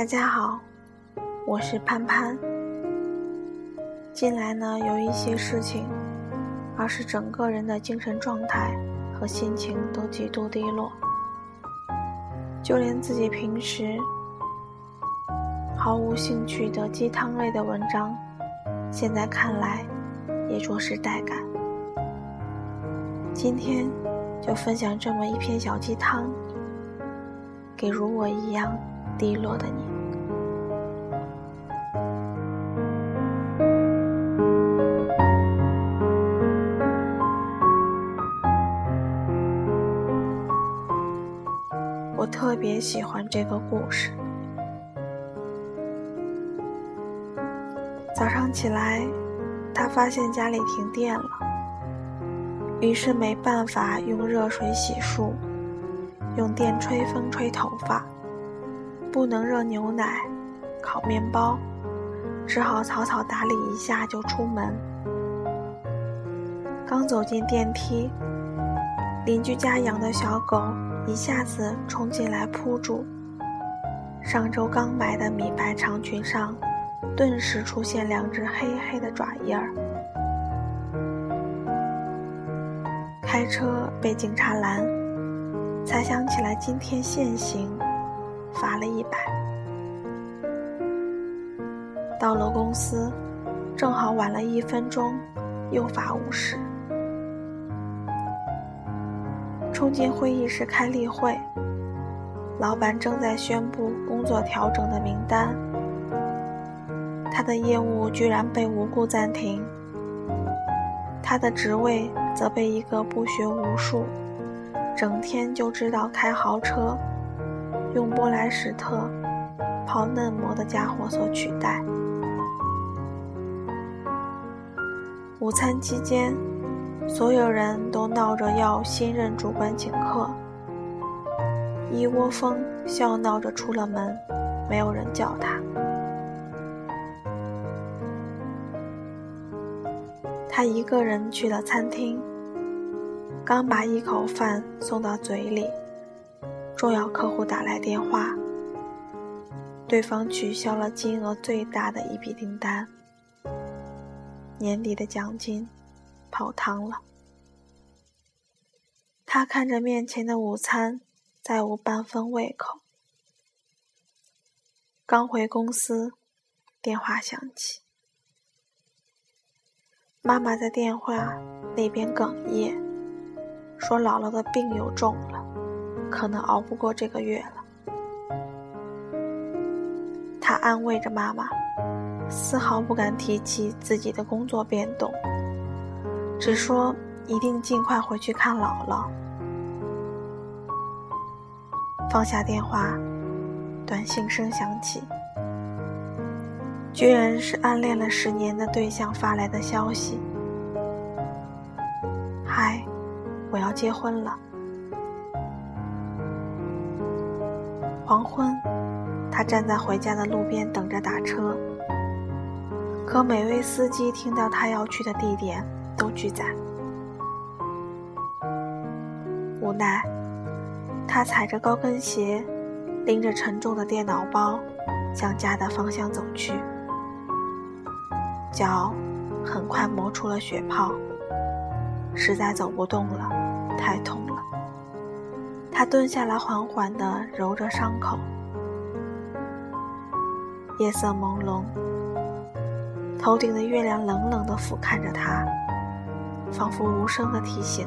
大家好，我是潘潘。近来呢，有一些事情，而是整个人的精神状态和心情都极度低落，就连自己平时毫无兴趣的鸡汤类的文章，现在看来也着实带感。今天就分享这么一篇小鸡汤，给如我一样低落的你。喜欢这个故事。早上起来，他发现家里停电了，于是没办法用热水洗漱，用电吹风吹头发，不能热牛奶、烤面包，只好草草打理一下就出门。刚走进电梯，邻居家养的小狗。一下子冲进来扑住，上周刚买的米白长裙上，顿时出现两只黑黑的爪印儿。开车被警察拦，才想起来今天限行，罚了一百。到了公司，正好晚了一分钟，又罚五十。冲进会议室开例会，老板正在宣布工作调整的名单，他的业务居然被无故暂停，他的职位则被一个不学无术、整天就知道开豪车、用波莱史特泡嫩模的家伙所取代。午餐期间。所有人都闹着要新任主管请客，一窝蜂笑闹着出了门，没有人叫他。他一个人去了餐厅，刚把一口饭送到嘴里，重要客户打来电话，对方取消了金额最大的一笔订单，年底的奖金。泡汤了。他看着面前的午餐，再无半分胃口。刚回公司，电话响起，妈妈在电话那边哽咽，说姥姥的病又重了，可能熬不过这个月了。他安慰着妈妈，丝毫不敢提起自己的工作变动。只说一定尽快回去看姥姥。放下电话，短信声响起，居然是暗恋了十年的对象发来的消息：“嗨，我要结婚了。”黄昏，他站在回家的路边等着打车，可每位司机听到他要去的地点。都拒载。无奈，他踩着高跟鞋，拎着沉重的电脑包，向家的方向走去。脚很快磨出了血泡，实在走不动了，太痛了。他蹲下来，缓缓地揉着伤口。夜色朦胧，头顶的月亮冷冷地俯瞰着他。仿佛无声的提醒，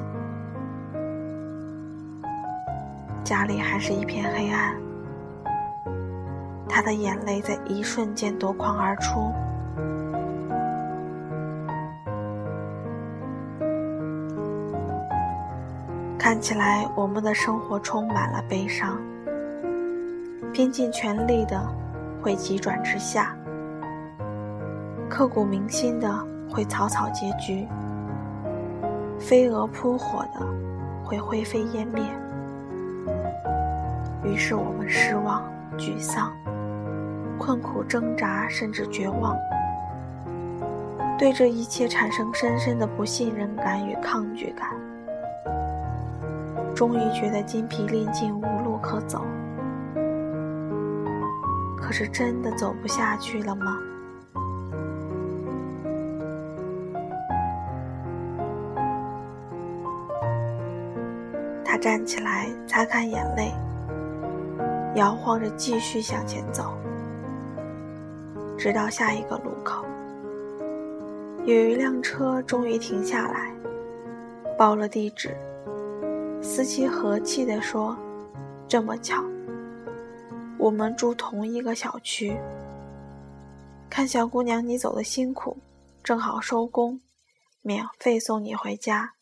家里还是一片黑暗。他的眼泪在一瞬间夺眶而出。看起来我们的生活充满了悲伤，拼尽全力的会急转直下，刻骨铭心的会草草结局。飞蛾扑火的会灰飞烟灭，于是我们失望、沮丧、困苦挣扎，甚至绝望，对这一切产生深深的不信任感与抗拒感，终于觉得筋疲力尽、无路可走。可是真的走不下去了吗？起来，擦干眼泪，摇晃着继续向前走，直到下一个路口。有一辆车终于停下来，报了地址。司机和气地说：“这么巧，我们住同一个小区。看小姑娘你走的辛苦，正好收工，免费送你回家。”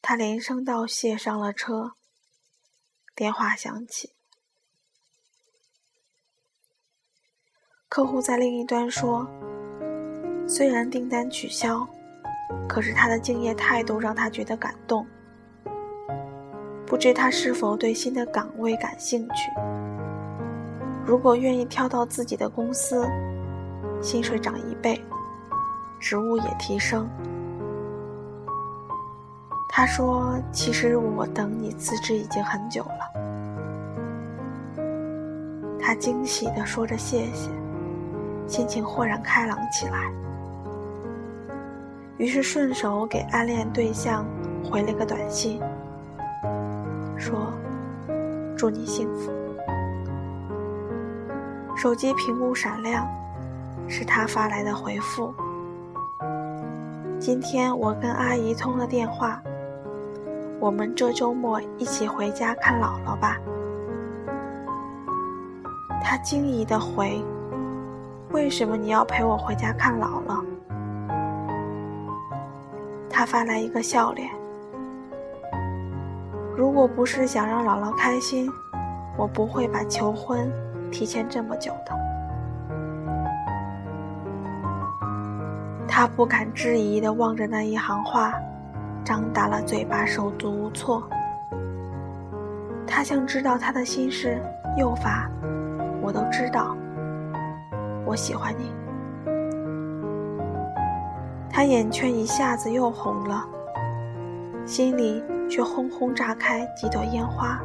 他连声道谢，上了车。电话响起，客户在另一端说：“虽然订单取消，可是他的敬业态度让他觉得感动。不知他是否对新的岗位感兴趣？如果愿意跳到自己的公司，薪水涨一倍，职务也提升。”他说：“其实我等你辞职已经很久了。”他惊喜地说着谢谢，心情豁然开朗起来。于是顺手给暗恋对象回了个短信，说：“祝你幸福。”手机屏幕闪亮，是他发来的回复：“今天我跟阿姨通了电话。”我们这周末一起回家看姥姥吧。他惊疑的回：“为什么你要陪我回家看姥姥？”他发来一个笑脸：“如果不是想让姥姥开心，我不会把求婚提前这么久的。”他不敢质疑的望着那一行话。张大了嘴巴，手足无措。他像知道他的心事，又发：“我都知道，我喜欢你。”他眼圈一下子又红了，心里却轰轰炸开几朵烟花。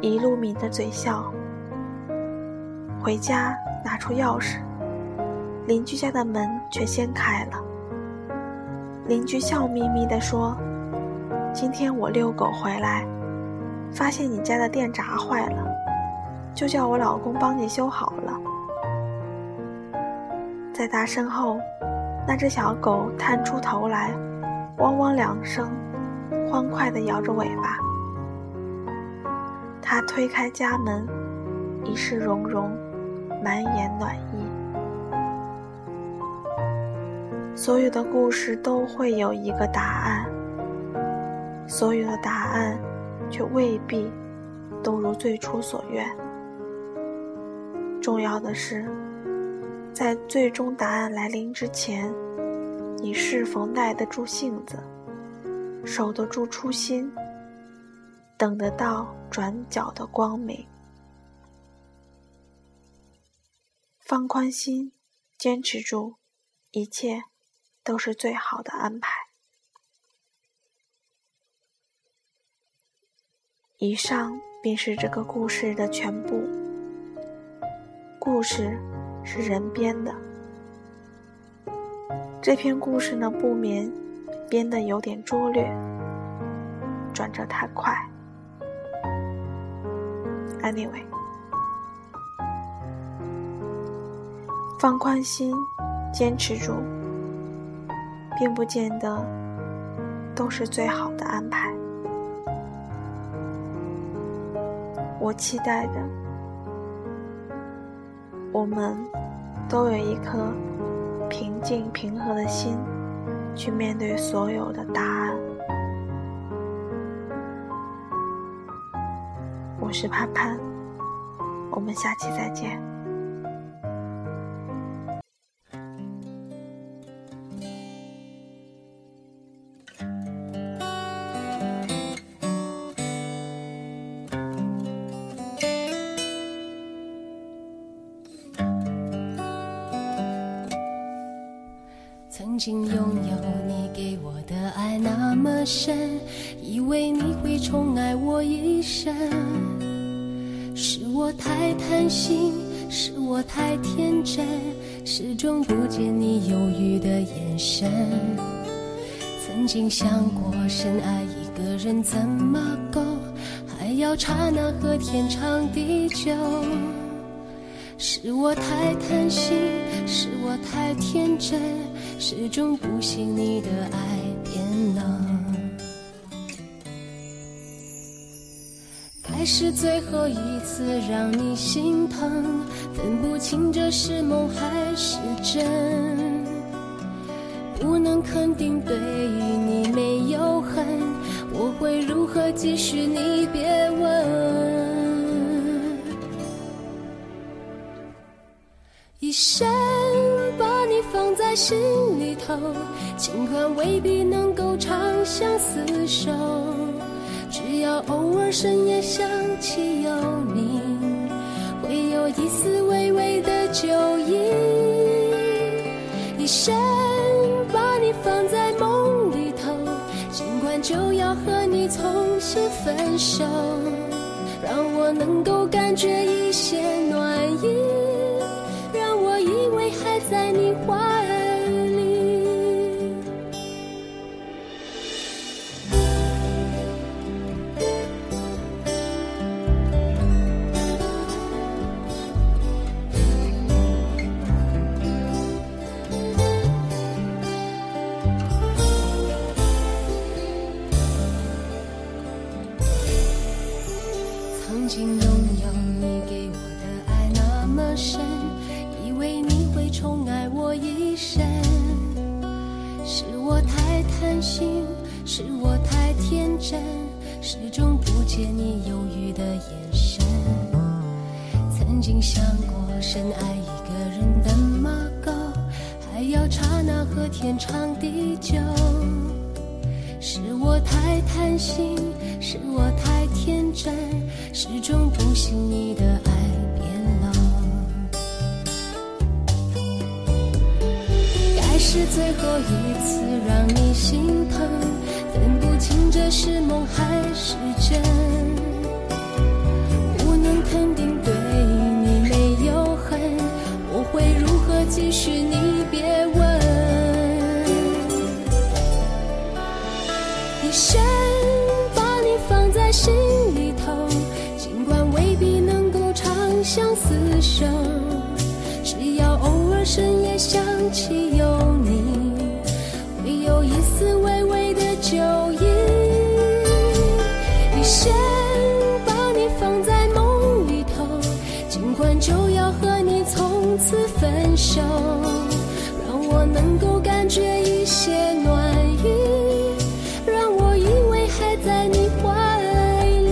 一路抿着嘴笑，回家拿出钥匙，邻居家的门却先开了。邻居笑眯眯地说：“今天我遛狗回来，发现你家的电闸坏了，就叫我老公帮你修好了。”在他身后，那只小狗探出头来，汪汪两声，欢快地摇着尾巴。他推开家门，一世融融，满眼暖意。所有的故事都会有一个答案，所有的答案却未必都如最初所愿。重要的是，在最终答案来临之前，你是否耐得住性子，守得住初心，等得到转角的光明？放宽心，坚持住，一切。都是最好的安排。以上便是这个故事的全部。故事是人编的，这篇故事呢不免编的有点拙劣，转折太快。Anyway，放宽心，坚持住。并不见得都是最好的安排。我期待的，我们都有一颗平静平和的心，去面对所有的答案。我是潘潘，我们下期再见。曾经拥有你给我的爱那么深，以为你会宠爱我一生。是我。太贪心，是我太天真，始终不见你犹豫的眼神。曾经想过，深爱一个人怎么够，还要刹那和天长地久。是我太贪心，是我太天真，始终不信你的爱变冷。该是最后一次让你心疼，分不清这是梦还是真。不能肯定对你没有恨，我会如何继续？你别问。一生心里头，尽管未必能够长相厮守，只要偶尔深夜想起有你，会有一丝微微的酒意。一生把你放在梦里头，尽管就要和你重新分手，让我能够感觉一些暖意。让我以为还在你怀曾经想过，深爱一个人怎么够，还要刹那和天长地久。是我太贪心，是我太天真，始终不信你的爱变冷。该是最后一次让你心疼，分不清这是梦还是真。手，让我能够感觉一些暖意。让我以为还在你怀里，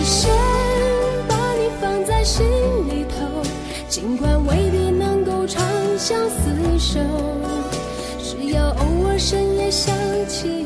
一生把你放在心里头，尽管未必能够长相厮守，只要偶尔深夜想起